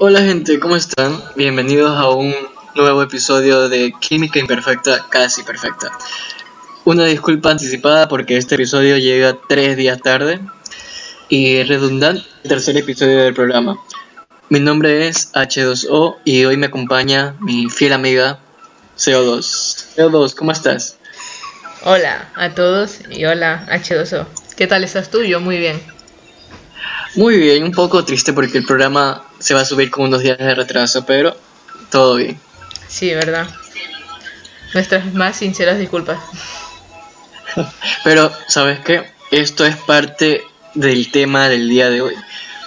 hola gente, ¿cómo están? Bienvenidos a un nuevo episodio de Química Imperfecta, casi perfecta. Una disculpa anticipada porque este episodio llega tres días tarde y redundante el tercer episodio del programa. Mi nombre es H2O y hoy me acompaña mi fiel amiga CO2. CO2, ¿cómo estás? Hola a todos y hola H2O. ¿Qué tal estás tú? Yo muy bien. Muy bien, un poco triste porque el programa se va a subir con unos días de retraso, pero todo bien. Sí, verdad. Nuestras más sinceras disculpas. Pero, ¿sabes qué? Esto es parte del tema del día de hoy.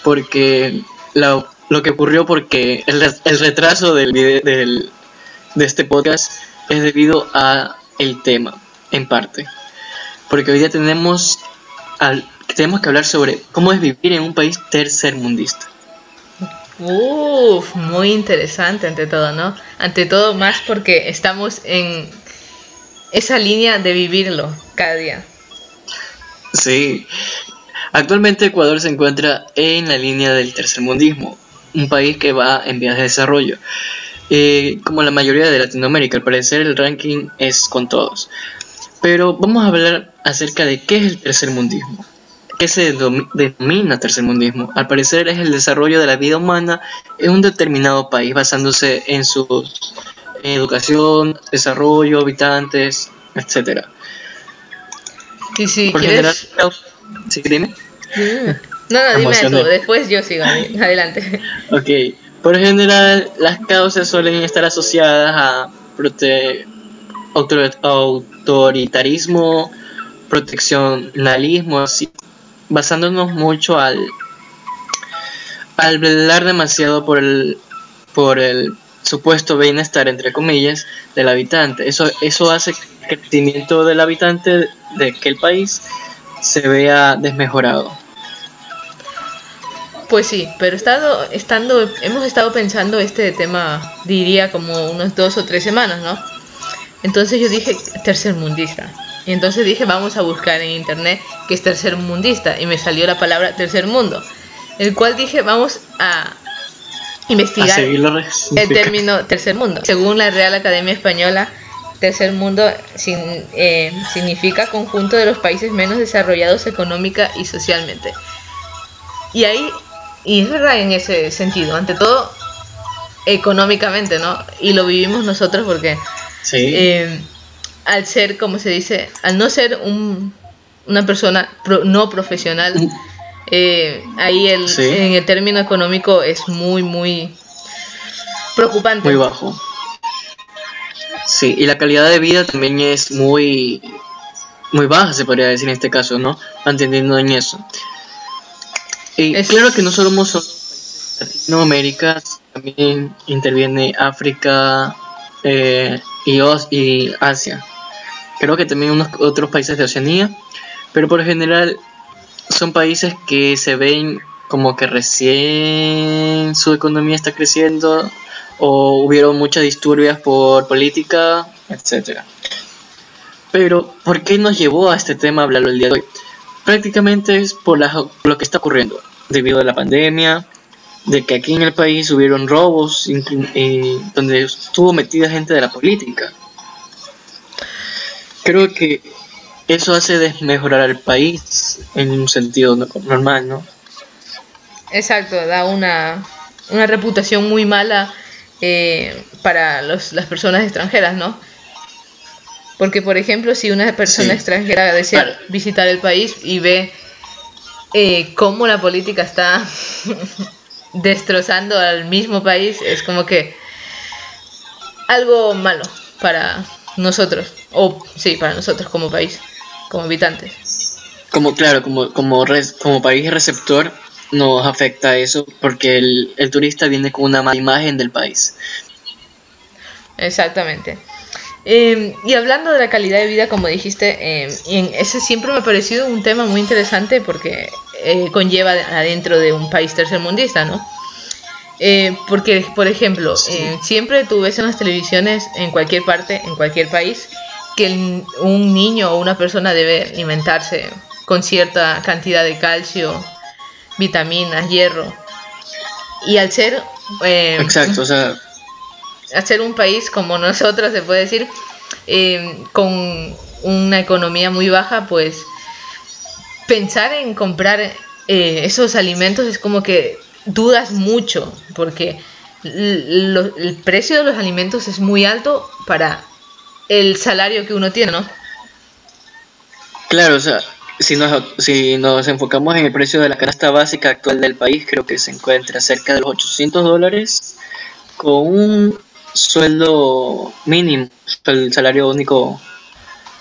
Porque lo, lo que ocurrió porque el, el retraso del, del, de este podcast es debido a el tema, en parte. Porque hoy día tenemos, al, tenemos que hablar sobre cómo es vivir en un país tercermundista. Uf, muy interesante ante todo, ¿no? Ante todo más porque estamos en esa línea de vivirlo cada día. Sí. Actualmente Ecuador se encuentra en la línea del tercermundismo, un país que va en vías de desarrollo. Eh, como la mayoría de Latinoamérica, al parecer el ranking es con todos. Pero vamos a hablar acerca de qué es el tercermundismo. ¿Qué se denomina tercermundismo? Al parecer es el desarrollo de la vida humana en un determinado país basándose en su educación, desarrollo, habitantes, etc. Y si quieres... ¿Sí, dime? No, no, dime tú, después yo sigo, adelante. Ok, por general las causas suelen estar asociadas a autoritarismo, proteccionalismo, así, basándonos mucho al, al velar demasiado por el, por el supuesto bienestar, entre comillas, del habitante. Eso, eso hace que el crecimiento del habitante de aquel país se vea desmejorado. Pues sí, pero estado, estando, hemos estado pensando este tema, diría, como unos dos o tres semanas, ¿no? Entonces yo dije tercermundista. Y entonces dije, vamos a buscar en internet qué es tercermundista. Y me salió la palabra tercer mundo. El cual dije, vamos a investigar el término tercer mundo. Según la Real Academia Española, tercer mundo eh, significa conjunto de los países menos desarrollados económica y socialmente. Y ahí y es verdad en ese sentido, ante todo económicamente, ¿no? Y lo vivimos nosotros porque eh, al ser, como se dice, al no ser un, una persona no profesional, mm. eh, ahí el, en el término económico es muy, muy preocupante. Muy bajo. Sí, y la calidad de vida también es muy, muy baja, se podría decir en este caso, ¿no? Entendiendo en eso. Y es... claro que no solo somos Latinoamérica, también interviene África eh, y, y Asia. Creo que también unos otros países de Oceanía, pero por general son países que se ven como que recién su economía está creciendo o hubieron muchas disturbias por política, etcétera. Pero, ¿por qué nos llevó a este tema hablarlo el día de hoy? prácticamente es por lo que está ocurriendo debido a la pandemia, de que aquí en el país hubieron robos eh, donde estuvo metida gente de la política. Creo que eso hace desmejorar al país en un sentido normal, ¿no? Exacto, da una, una reputación muy mala eh, para los, las personas extranjeras, ¿no? Porque, por ejemplo, si una persona extranjera desea visitar el país y ve eh, cómo la política está destrozando al mismo país, es como que algo malo para nosotros, o sí, para nosotros como país, como habitantes. Como claro, como, como, como país receptor nos afecta eso porque el, el turista viene con una mala imagen del país. Exactamente. Em, y hablando de la calidad de vida, como dijiste, eh, ese siempre me ha parecido un tema muy interesante porque eh, conlleva adentro de un país tercermundista, ¿no? Eh, porque, por ejemplo, siempre tú ves en las televisiones, en cualquier parte, en cualquier país, que un niño o una persona debe alimentarse con cierta cantidad de calcio, vitaminas, hierro. Y al ser eh, Exacto, o sea, hacer un país como nosotros, se puede decir, eh, con una economía muy baja, pues pensar en comprar eh, esos alimentos es como que dudas mucho, porque el precio de los alimentos es muy alto para el salario que uno tiene, ¿no? claro, o sea, si nos, si nos enfocamos en el precio de la canasta básica actual del país, creo que se encuentra cerca de los 800 dólares con un sueldo mínimo, el salario único,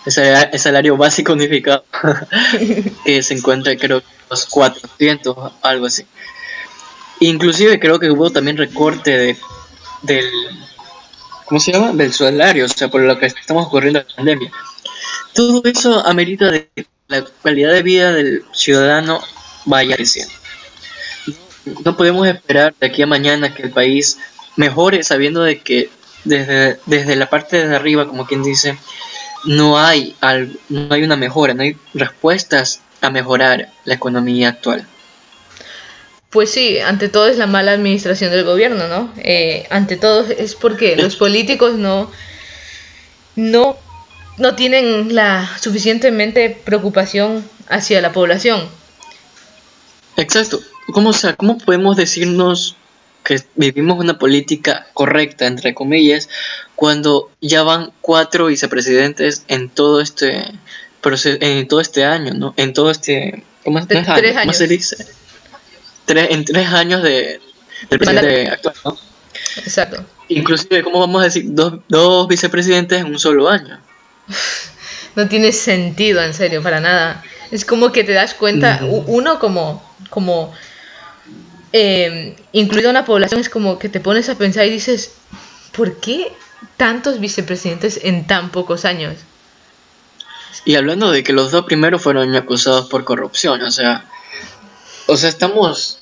el salario, básico unificado, que se encuentra creo los 400, algo así. Inclusive creo que hubo también recorte de, del, ¿cómo se llama? Del salario, o sea, por lo que estamos ocurriendo en la pandemia. Todo eso amerita de que la calidad de vida del ciudadano vaya creciendo. No podemos esperar de aquí a mañana que el país mejore sabiendo de que desde, desde la parte de arriba, como quien dice, no hay, al- no hay una mejora, no hay respuestas a mejorar la economía actual. Pues sí, ante todo es la mala administración del gobierno, ¿no? Eh, ante todo es porque los políticos no, no, no tienen la suficientemente preocupación hacia la población. Exacto. ¿Cómo, o sea, ¿Cómo podemos decirnos que vivimos una política correcta, entre comillas, cuando ya van cuatro vicepresidentes en todo este proceso, en todo este año, ¿no? En todo este... ¿Cómo, es? Tres año, ¿cómo se años. dice? Tres, en tres años de, del presidente actual, ¿no? Exacto. Inclusive, ¿cómo vamos a decir dos, dos vicepresidentes en un solo año? No tiene sentido, en serio, para nada. Es como que te das cuenta, uno como, como eh, incluida una población, es como que te pones a pensar y dices, ¿por qué tantos vicepresidentes en tan pocos años? Y hablando de que los dos primeros fueron acusados por corrupción, o sea, o sea, estamos,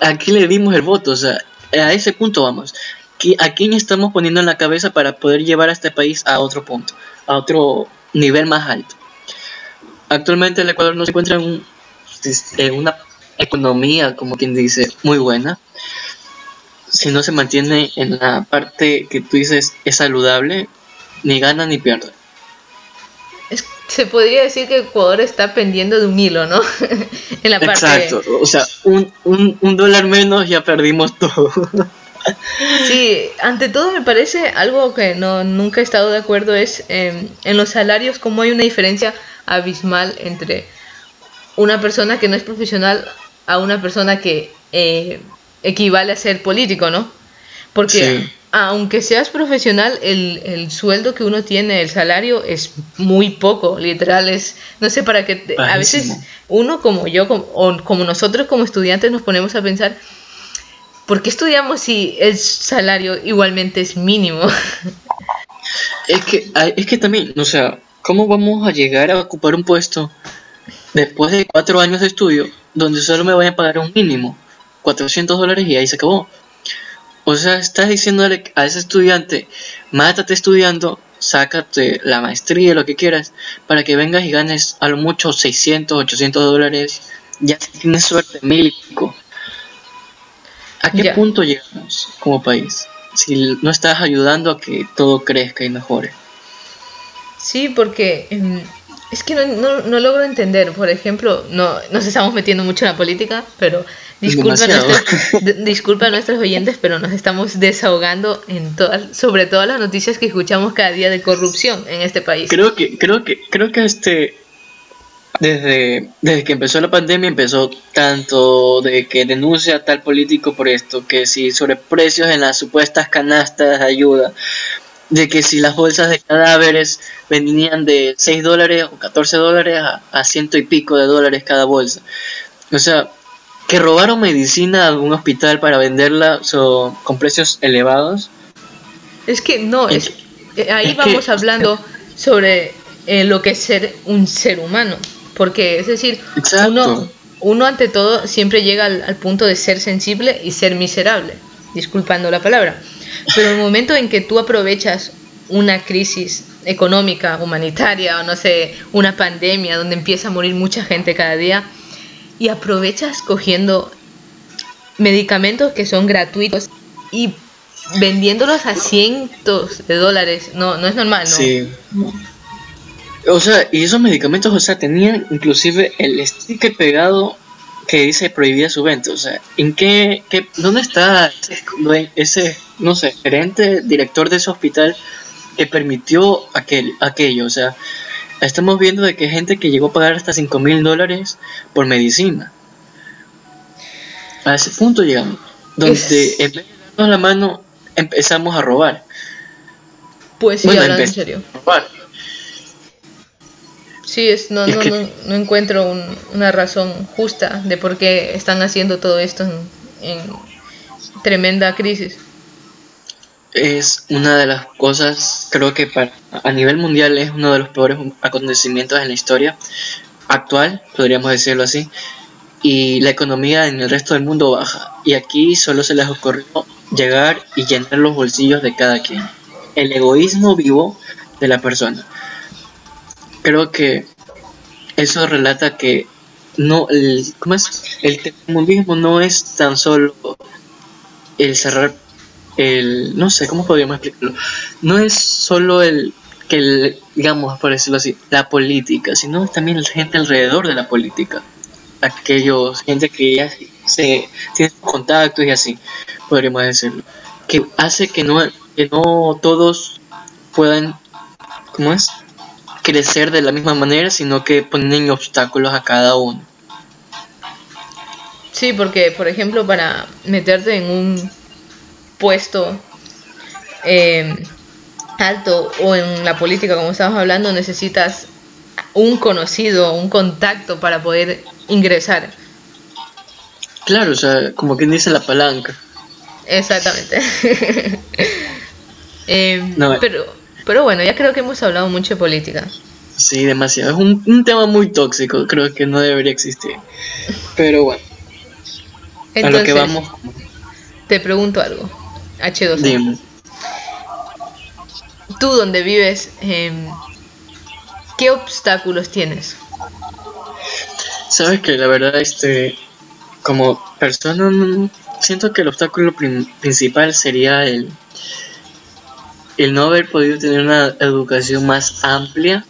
aquí le dimos el voto, o sea, a ese punto vamos. ¿Qui- ¿A quién estamos poniendo en la cabeza para poder llevar a este país a otro punto, a otro nivel más alto? Actualmente el Ecuador no se encuentra en, un- en una economía, como quien dice, muy buena. Si no se mantiene en la parte que tú dices es saludable, ni gana ni pierde. Se podría decir que Ecuador está pendiendo de un hilo, ¿no? en la parte... Exacto, o sea, un, un, un dólar menos ya perdimos todo. Sí, ante todo me parece algo que no nunca he estado de acuerdo es em, en los salarios cómo hay una diferencia abismal entre una persona que no es profesional a una persona que eh, equivale a ser político, ¿no? Porque Sí. Aunque seas profesional, el, el sueldo que uno tiene, el salario es muy poco, literal es, no sé para qué, te- a veces uno como yo como, o como nosotros como estudiantes nos ponemos a pensar ¿Por qué estudiamos si el salario igualmente es mínimo? Es que, es que también, o sea, ¿cómo vamos a llegar a ocupar un puesto después de cuatro años de estudio donde solo me vayan a pagar un mínimo, 400 dólares y ahí se acabó? O sea, estás diciéndole a ese estudiante, mátate estudiando, sácate la maestría, lo que quieras, para que vengas y ganes a lo mucho 600, 800 dólares, ya si tienes suerte, mil y pico. ¿A qué Ya. punto llegamos como país? Si no estás ayudando a que todo crezca y mejore. Sí, porque es que no, no- no logro entender. Por ejemplo, no nos estamos metiendo mucho en la política, pero disculpa, a nuestros, disculpa a nuestros oyentes, pero nos estamos desahogando en todas, sobre todas las noticias que escuchamos cada día de corrupción en este país. Creo que, creo que, creo que este desde, desde que empezó la pandemia empezó tanto de que denuncia a tal político por esto, que si sobre precios en las supuestas canastas de ayuda, de que si las bolsas de cadáveres venían de 6 dólares o 14 dólares a, a ciento y pico de dólares cada bolsa. O sea, que robaron medicina a un hospital para venderla so- con precios elevados. Es que no, es, eh, ahí es que- vamos hablando sobre eh, lo que es ser un ser humano. Porque es decir, Exacto. uno, uno ante todo siempre llega al, al punto de ser sensible y ser miserable, disculpando la palabra. Pero el momento en que tú aprovechas una crisis económica, humanitaria o no sé, una pandemia donde empieza a morir mucha gente cada día y aprovechas cogiendo medicamentos que son gratuitos y vendiéndolos a cientos de dólares. No, no es normal, ¿no? Sí. O sea, y esos medicamentos, o sea, tenían inclusive el sticker pegado que dice prohibida su venta. O sea, ¿en qué, qué dónde está ese, ese, no sé, gerente, director de ese hospital que permitió aquel, aquello? O sea, estamos viendo de que hay gente que llegó a pagar hasta 5 mil dólares por medicina. A ese punto llegamos, donde en vez de darnos la mano empezamos a robar. Pues sí, hablando en serio. Sí, es, no, no, no, encuentro una razón justa de por qué están haciendo todo esto en, tremenda crisis. Es una de las cosas, creo que para, a nivel mundial es uno de los peores acontecimientos en la historia actual, podríamos decirlo así, y la economía en el resto del mundo baja. Y aquí solo se les ocurrió llegar y llenar los bolsillos de cada quien. El egoísmo vivo de la persona creo que eso relata que no el ¿cómo es? el tercermundismo no es tan solo el cerrar el no sé cómo podríamos explicarlo no es solo el que el, digamos por decirlo así la política sino también la gente alrededor de la política. Aquellos gente que ya se tiene contactos y así podríamos decirlo. Que hace que no que no todos puedan cómo es crecer de la misma manera, sino que ponen obstáculos a cada uno. Sí, porque por ejemplo para meterte en un puesto eh, alto o en la política como estamos hablando necesitas un conocido, un contacto para poder ingresar. Claro, o sea, como quien dice la palanca. Exactamente. Eh, pero pero bueno, ya creo que hemos hablado mucho de política. Sí, demasiado. Es un, tema muy tóxico, creo que no debería existir. Pero bueno. a lo que vamos. Te pregunto algo. H2. Dime. Tú donde vives, em, ¿qué obstáculos tienes? Sabes que la verdad, este, como persona, siento que el obstáculo principal sería el el no haber podido tener una educación más amplia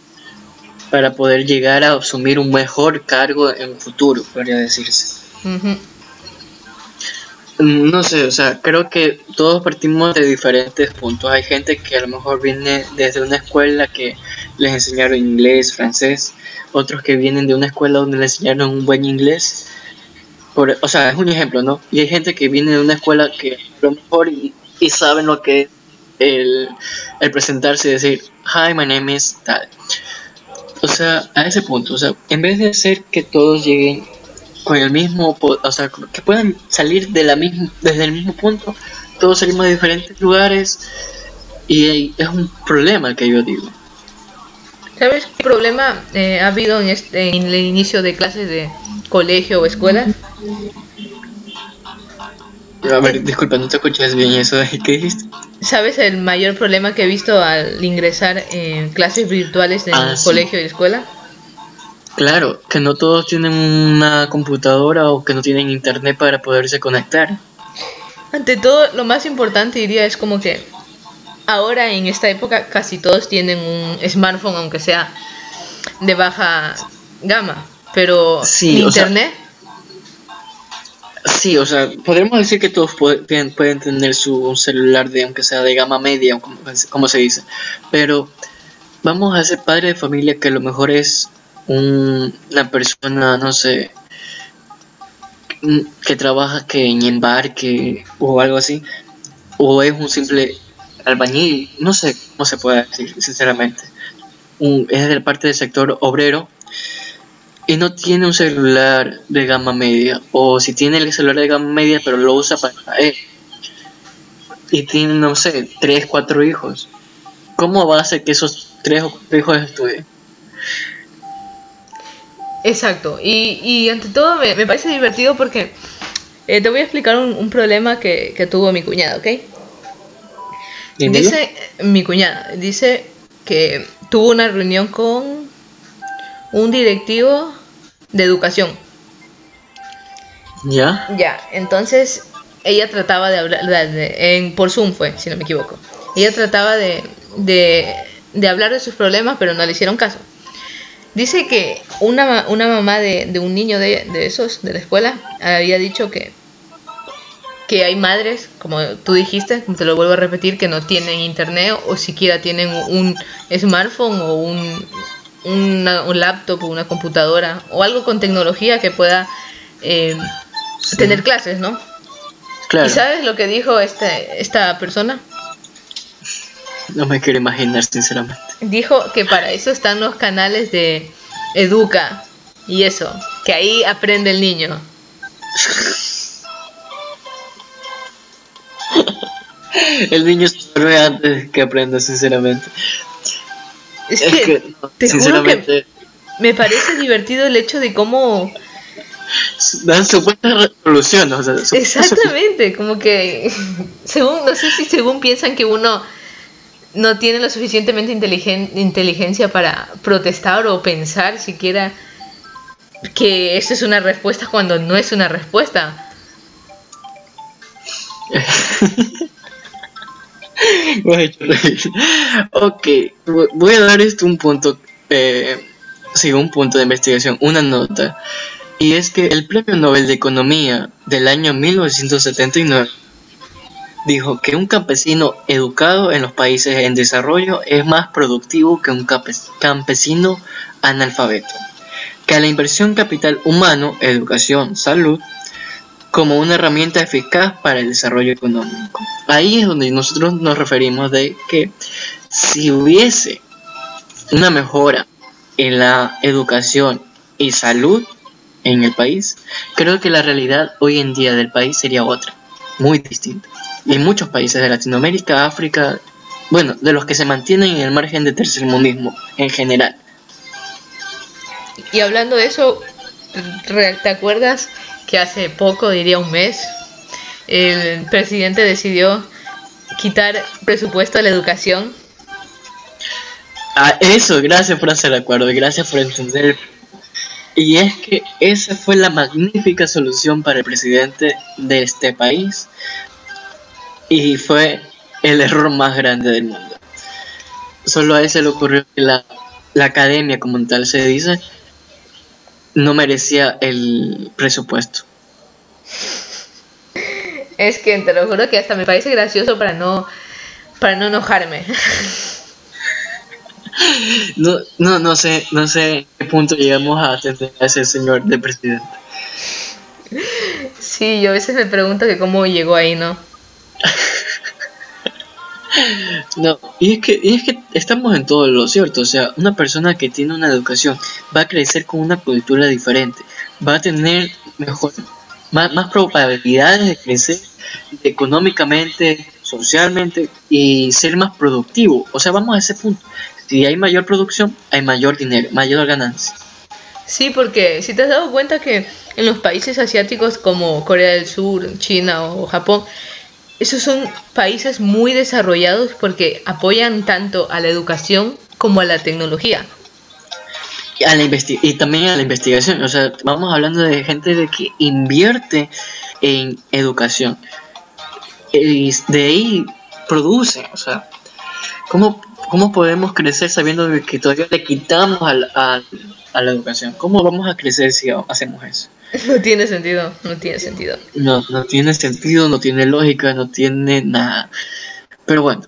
para poder llegar a asumir un mejor cargo en futuro, podría decirse. No sé, o sea, creo que todos partimos de diferentes puntos. Hay gente que a lo mejor viene desde una escuela que les enseñaron inglés, francés, otros que vienen de una escuela donde les enseñaron un buen inglés. Por, o sea, es un ejemplo, ¿no? Y hay gente que viene de una escuela que a lo mejor y, y saben lo que es el, presentarse y decir, hi, my name is tal. O sea, a ese punto, o sea, en vez de hacer que todos lleguen con el mismo, o sea, que puedan salir de la misma, desde el mismo punto, todos salimos de diferentes lugares y es un problema que yo digo. ¿Sabes qué problema eh, ha habido en, este, en el inicio de clases de colegio o escuela? A ver, disculpa, no te escuchas bien eso. ¿Qué dijiste? ¿Sabes el mayor problema que he visto al ingresar en clases virtuales en el ah, colegio y escuela? Claro, que no todos tienen una computadora o que no tienen internet para poderse conectar. Ante todo, lo más importante diría es como que ahora en esta época casi todos tienen un smartphone, aunque sea de baja gama, pero internet. Sí, o sea, podríamos decir que todos pueden, pueden tener su celular de, aunque sea de gama media, como, como se dice, pero vamos a ser padre de familia que a lo mejor es una persona, no sé, que trabaja que en embarque o algo así, o es un simple albañil, no sé cómo se puede decir, sinceramente. Un, es de parte del sector obrero y no tiene un celular de gama media, o si tiene el celular de gama media pero lo usa para él, y tiene, no sé, tres, cuatro hijos, ¿cómo va a hacer que esos tres o cuatro hijos estudien? Exacto, y, y ante todo me, parece divertido porque eh, te voy a explicar un, problema que, que, tuvo mi cuñada, ¿ok? Dice, mi cuñada, dice que tuvo una reunión con un directivo de educación. ¿Ya? Ya, entonces ella trataba de hablar, de- en, por Zoom fue, si no me equivoco. Ella trataba de, de, de hablar de sus problemas, pero no le hicieron caso. Dice que una, una mamá de, de un niño de, de esos, de la escuela, había dicho que, que hay madres, como tú dijiste, te lo vuelvo a repetir, que no tienen internet o siquiera tienen un smartphone o un, una- un laptop o una computadora o algo con tecnología que pueda eh, Sí. tener clases, ¿no? Claro. ¿Y sabes lo que dijo este, esta persona? No me quiero imaginar, sinceramente. Dijo que para eso están los canales de Educa y eso, que ahí aprende el niño. El niño se duerme antes que aprenda, sinceramente. Es Es que, que, no, te juro sinceramente, que me parece divertido el hecho de cómo... dan supuestas resoluciones. O sea, Exactamente, como que... Según, no sé si según piensan que uno no tiene lo suficientemente inteligen- inteligencia para protestar o pensar siquiera que eso es una respuesta cuando no es una respuesta. Ok, vo- voy a dar esto un punto, eh, sí, un punto de investigación, una nota. Y es que el Premio Nobel de Economía del año 1979 dijo que un campesino educado en los países en desarrollo es más productivo que un campe- campesino analfabeto. Que a la inversión capital humano, educación, salud, como una herramienta eficaz para el desarrollo económico. Ahí es donde nosotros nos referimos de que si hubiese una mejora en la educación y salud en el país, creo que la realidad hoy en día del país sería otra, muy distinta. Y en muchos países de Latinoamérica, África, bueno, de los que se mantienen en el margen de tercermundismo en general. Y hablando de eso, ¿te acuerdas que hace poco, diría un mes, el presidente decidió quitar presupuesto a la educación? Ah, eso, gracias por hacer el acuerdo, gracias por entender. Y es que esa fue la magnífica solución para el presidente de este país. Y fue el error más grande del mundo. Solo a él se le ocurrió que la, la academia, como tal se dice, no merecía el presupuesto. Es que te lo juro que hasta me parece gracioso para no, para no enojarme. No, no, no sé, no sé qué punto llegamos a atender a ese señor de presidente. Sí, yo a veces me pregunto que cómo llegó ahí, ¿no? No, y es que, y es que estamos en todo lo cierto, o sea, una persona que tiene una educación va a crecer con una cultura diferente, va a tener mejor, más, más probabilidades de crecer económicamente, socialmente y ser más productivo. O sea, vamos a ese punto. Si hay mayor producción, hay mayor dinero, mayor ganancia. Sí, porque si te has dado cuenta que en los países asiáticos como Corea del Sur, China o Japón, esos son países muy desarrollados porque apoyan tanto a la educación como a la tecnología. Y, también a la investigación. O sea, vamos hablando de gente de que invierte en educación. Y de ahí produce. O sea, ¿cómo, cómo podemos crecer sabiendo que todavía le quitamos a la, a- la educación? ¿Cómo vamos a crecer si hacemos eso? No tiene sentido, no tiene sentido. No, no tiene sentido, no tiene lógica, no tiene nada. Pero bueno,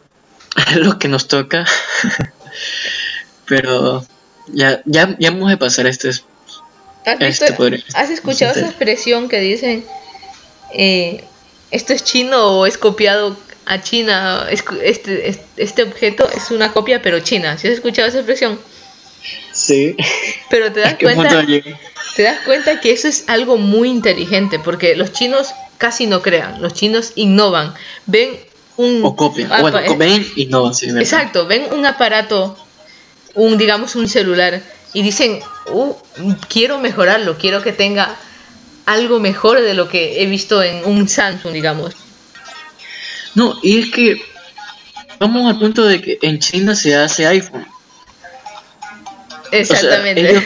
es lo que nos toca. Pero ya, ya, ya vamos a pasar este ¿Has, visto- Este podría- has escuchado esa este- expresión que dicen, eh, esto es chino o es copiado a China? Es- Este, este, este objeto es una copia pero china. ¿Sí has escuchado esa expresión? Sí. Pero te das ¿A qué punto cuenta, te das cuenta que eso es algo muy inteligente porque los chinos casi no crean, los chinos innovan, ven un O copian. bueno, eh, ven no, sí, ¿verdad? Exacto, ven un aparato, un digamos un celular y dicen, "Uh, quiero mejorarlo, quiero que tenga algo mejor de lo que he visto en un Samsung, digamos. No, y es que vamos al punto de que en China se hace iPhone. O sea, Exactamente. ellos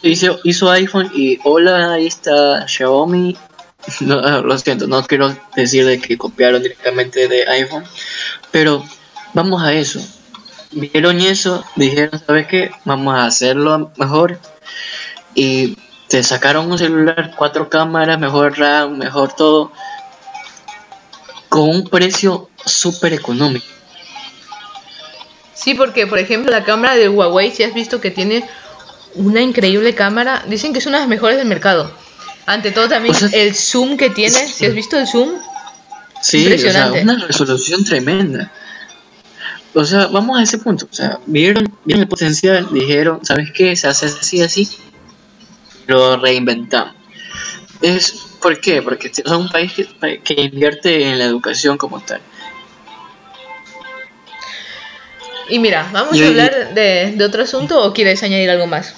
se hizo, hizo iPhone y hola, ahí está Xiaomi no, lo siento, no quiero decir de que copiaron directamente de iPhone, pero vamos a eso. Vieron eso, dijeron, ¿sabes qué? Vamos a hacerlo mejor. Y te sacaron un celular, cuatro cámaras, mejor RAM, mejor todo, con un precio súper económico. Sí, porque por ejemplo la cámara del Huawei, si has visto que tiene una increíble cámara, dicen que es una de las mejores del mercado. Ante todo también O sea- el zoom que tiene, si has visto el zoom, Sí, o sea, Impresionante. una resolución tremenda. O sea, vamos a ese punto. O sea, vieron, vieron el potencial, dijeron, ¿sabes qué? Se hace así, así. Lo reinventamos. Es, ¿Por qué? Porque es un país que, que invierte en la educación como tal. Y mira, ¿vamos a hablar de, de otro asunto o quieres añadir algo más?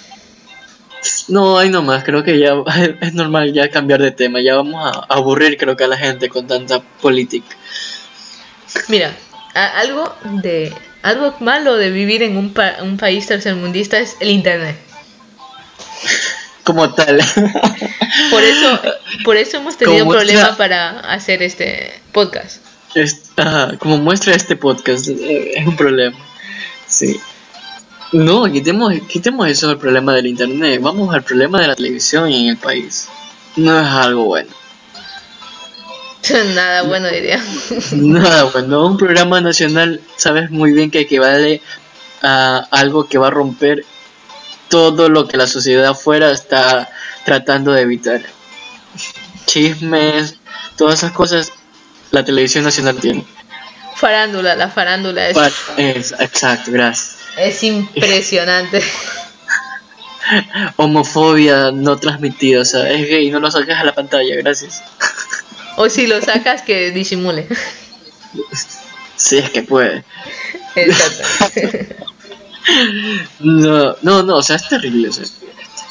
No, hay nomás, creo que ya es normal ya cambiar de tema. Ya vamos a aburrir, creo que a la gente con tanta política. Mira, algo de algo malo de vivir en un, pa- un país tercermundista es el internet. Como tal. Por eso, por eso hemos tenido Como problema muestra- para hacer este podcast. Es- como muestra este podcast, eh, es un problema. Sí. No, quitemos, quitemos eso del problema del internet. Vamos al problema de la televisión en el país. No es algo bueno. Nada bueno diría. Nada bueno. Un programa nacional, sabes muy bien que equivale a algo que va a romper todo lo que la sociedad afuera está tratando de evitar. Chismes, todas esas cosas, la televisión nacional tiene. Farándula, la farándula es, exacto, gracias. es impresionante. Homofobia no transmitida, o sea, es gay, no lo sacas a la pantalla, gracias. O si lo sacas que disimule. Si es que puede. Exacto. No, no, no, o sea, es terrible. O sea,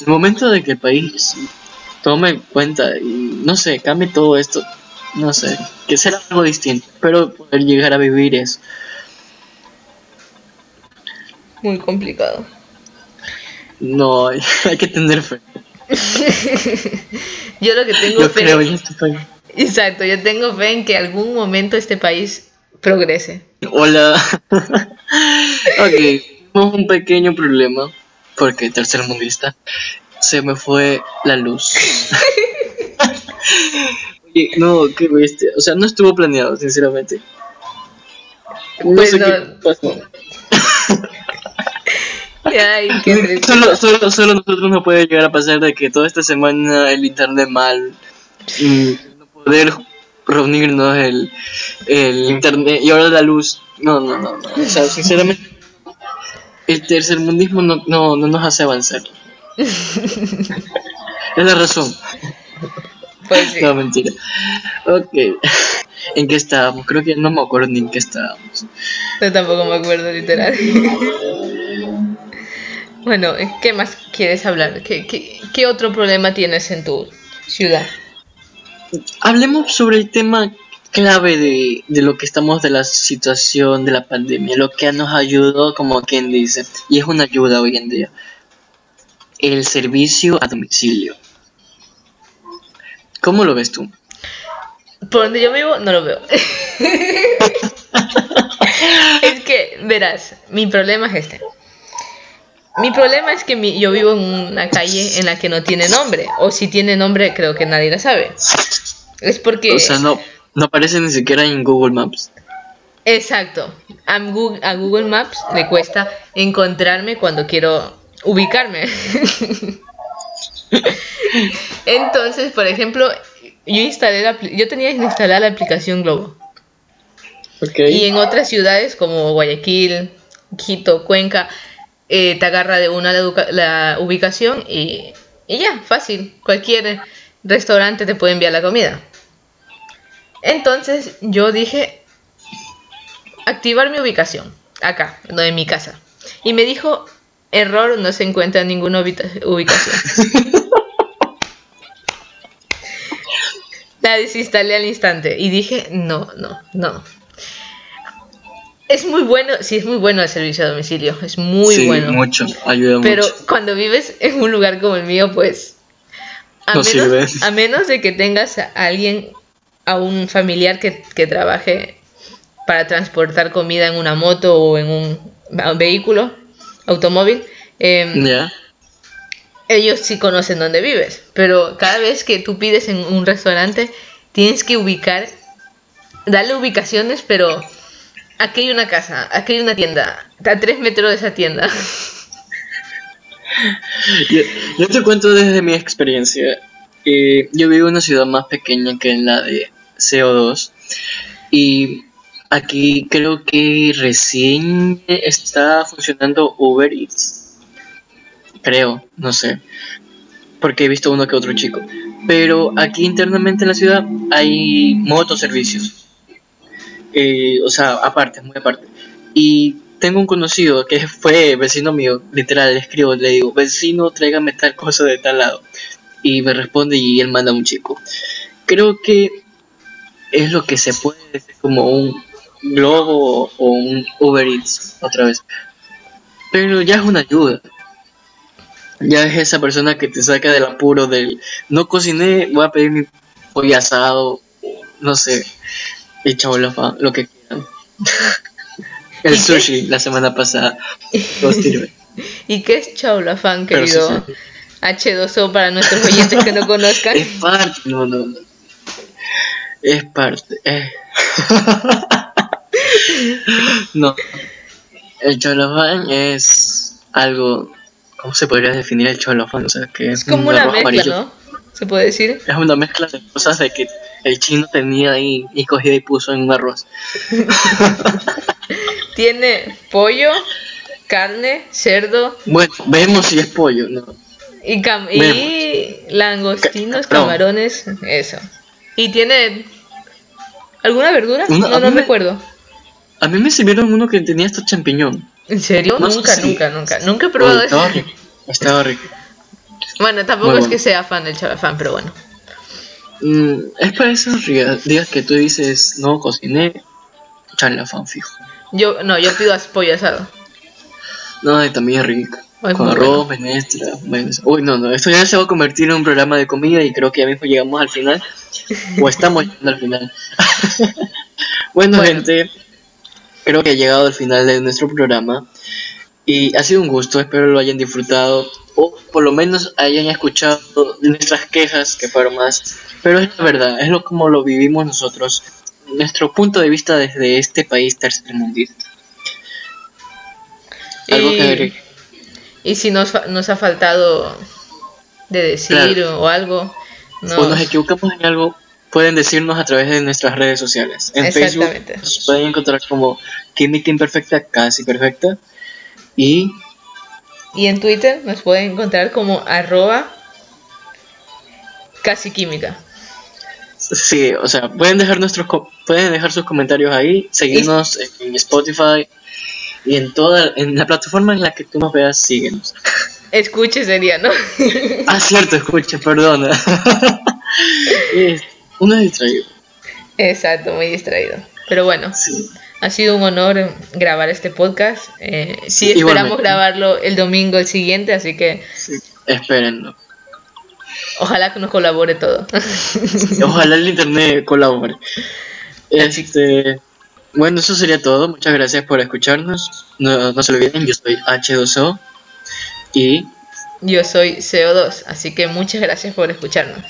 el momento de que el país tome en cuenta y, no sé, cambie todo esto, no sé, que sea algo distinto, pero poder llegar a vivir eso. Muy complicado. No, hay que tener fe. Yo lo que tengo Yo fe. creo en este país. Exacto, yo tengo fe en que algún momento este país progrese. Hola. ok, tenemos un pequeño problema, porque tercermundista, se me fue la luz. No, qué bestia. O sea, no estuvo planeado, sinceramente. No Pues sé no. qué pasó. Ay, qué triste. Solo, solo, solo nosotros no puede llegar a pasar de que toda esta semana el internet mal, y no poder reunirnos el, el internet y ahora la luz. No, no, no, no. O sea, sinceramente, el tercermundismo no, no, no nos hace avanzar. es la razón. Pues sí. No, mentira. Ok. ¿En qué estábamos? Creo que no me acuerdo ni en qué estábamos. Yo tampoco me acuerdo, literal. Bueno, ¿qué más quieres hablar? ¿Qué, qué, qué otro problema tienes en tu ciudad? Hablemos sobre el tema clave de, de lo que estamos de la situación de la pandemia, lo que nos ayudó, como quien dice, y es una ayuda hoy en día. El servicio a domicilio. ¿Cómo lo ves tú? Por donde yo vivo, no lo veo. es que, verás, mi problema es este. Mi problema es que mi- yo vivo en una calle en la que no tiene nombre. O si tiene nombre, creo que nadie la sabe. Es porque... O sea, no, no aparece ni siquiera en Google Maps. Exacto. A Google, a Google Maps le cuesta encontrarme cuando quiero ubicarme. Entonces, por ejemplo, yo instalé la, yo tenía instalada la aplicación Globo. Y en otras ciudades como Guayaquil, Quito, Cuenca, eh, te agarra de una la, ubicación y, y ya, fácil. Cualquier restaurante te puede enviar la comida. Entonces yo dije, activar mi ubicación, acá, no en mi casa. Y me dijo, error, no se encuentra ninguna ubicación. La desinstalé al instante y dije, no, no, no. Es muy bueno, sí, es muy bueno el servicio a domicilio, es muy sí, bueno. mucho, ayuda Pero mucho. cuando vives en un lugar como el mío, pues A, No menos, sirve. a menos de que tengas a alguien, a un familiar que, que trabaje para transportar comida en una moto o en un vehículo, automóvil, Ya. Ellos sí conocen dónde vives. Pero cada vez que tú pides en un restaurante, tienes que ubicar, darle ubicaciones, pero aquí hay una casa, aquí hay una tienda, a tres metros de esa tienda. Yo, te cuento desde mi experiencia. Eh, yo vivo en una ciudad más pequeña que la de CO2 y aquí creo que recién está funcionando Uber Eats. Creo, no sé. Porque he visto uno que otro chico. Pero aquí internamente en la ciudad hay motoservicios. Eh, o sea, aparte, muy aparte. Y tengo un conocido que fue vecino mío, literal, le escribo, le digo, vecino, tráigame tal cosa de tal lado. Y me responde y él manda a un chico. Creo que es lo que se puede decir como un Globo o un Uber Eats otra vez. Pero ya es una ayuda. Ya es esa persona que te saca del apuro del no cociné, voy a pedir mi pollo asado, no sé, el chabolafán, lo que quieran. El ¿Y sushi la semana pasada lo sirve. ¿Y qué es chaulafán, Pero sí, querido sí. H2O para nuestros oyentes que no conozcan? Es parte, no, no, no. Es parte. eh. no. El cholofán es algo. ¿Cómo se podría definir el cholofán? O sea, que es, Es como un una mezcla, amarillo. ¿no? Se puede decir. Es una mezcla de cosas de que el chino tenía ahí y cogió y puso en un arroz. Tiene pollo, carne, cerdo Bueno, vemos si es pollo, ¿no? y, cam- y Vemos. langostinos, Ca- no. camarones, eso. ¿Y tiene alguna verdura? Una- no, no me- recuerdo. A mí me sirvieron uno que tenía hasta champiñón. ¿En serio? No nunca, nunca, nunca. Nunca he probado estaba eso. rico. Estaba rico. Bueno, tampoco es bueno. que sea fan del cholafán, pero bueno. Mm, es para esos días que tú dices, no cociné, charlafán fijo. Yo, no, yo pido pollo asado. No, y también es rico. Ay, Con arroz, menestra, mayonesa. Uy, no, no, esto ya se va a convertir en un programa de comida y creo que ya mismo llegamos al final. o estamos llegando al final. bueno, Bueno. gente, creo que ha llegado al final de nuestro programa. Y ha sido un gusto, espero lo hayan disfrutado. O por lo menos hayan escuchado nuestras quejas, que fueron más. Pero es la verdad, es lo como lo vivimos nosotros. Nuestro punto de vista desde este país tercermundista. Algo que agregar. Y, y si nos, nos ha faltado de decir Claro. o algo, o nos nos, equivocamos en algo, pueden decirnos a través de nuestras redes sociales. En Facebook nos pueden encontrar como Química Imperfecta, casi perfecta. Y y en Twitter nos pueden encontrar como arroba casi química. sí, o sea, pueden dejar nuestros pueden dejar sus comentarios ahí, seguirnos en Spotify y en toda en la plataforma en la que tú nos veas, síguenos. Escuche sería, ¿no? Ah, cierto, escucha, perdona. Es- Uno es distraído. Exacto, muy distraído. Pero bueno, Sí. ha sido un honor grabar este podcast. Eh, sí, esperamos igualmente. grabarlo el domingo el siguiente, así que sí. Espérenlo. ojalá que nos colabore todo. Ojalá el internet colabore. Este, bueno, eso sería todo. Muchas gracias por escucharnos. No, no se olviden, yo soy H2O y Yo soy CO2, así que muchas gracias por escucharnos.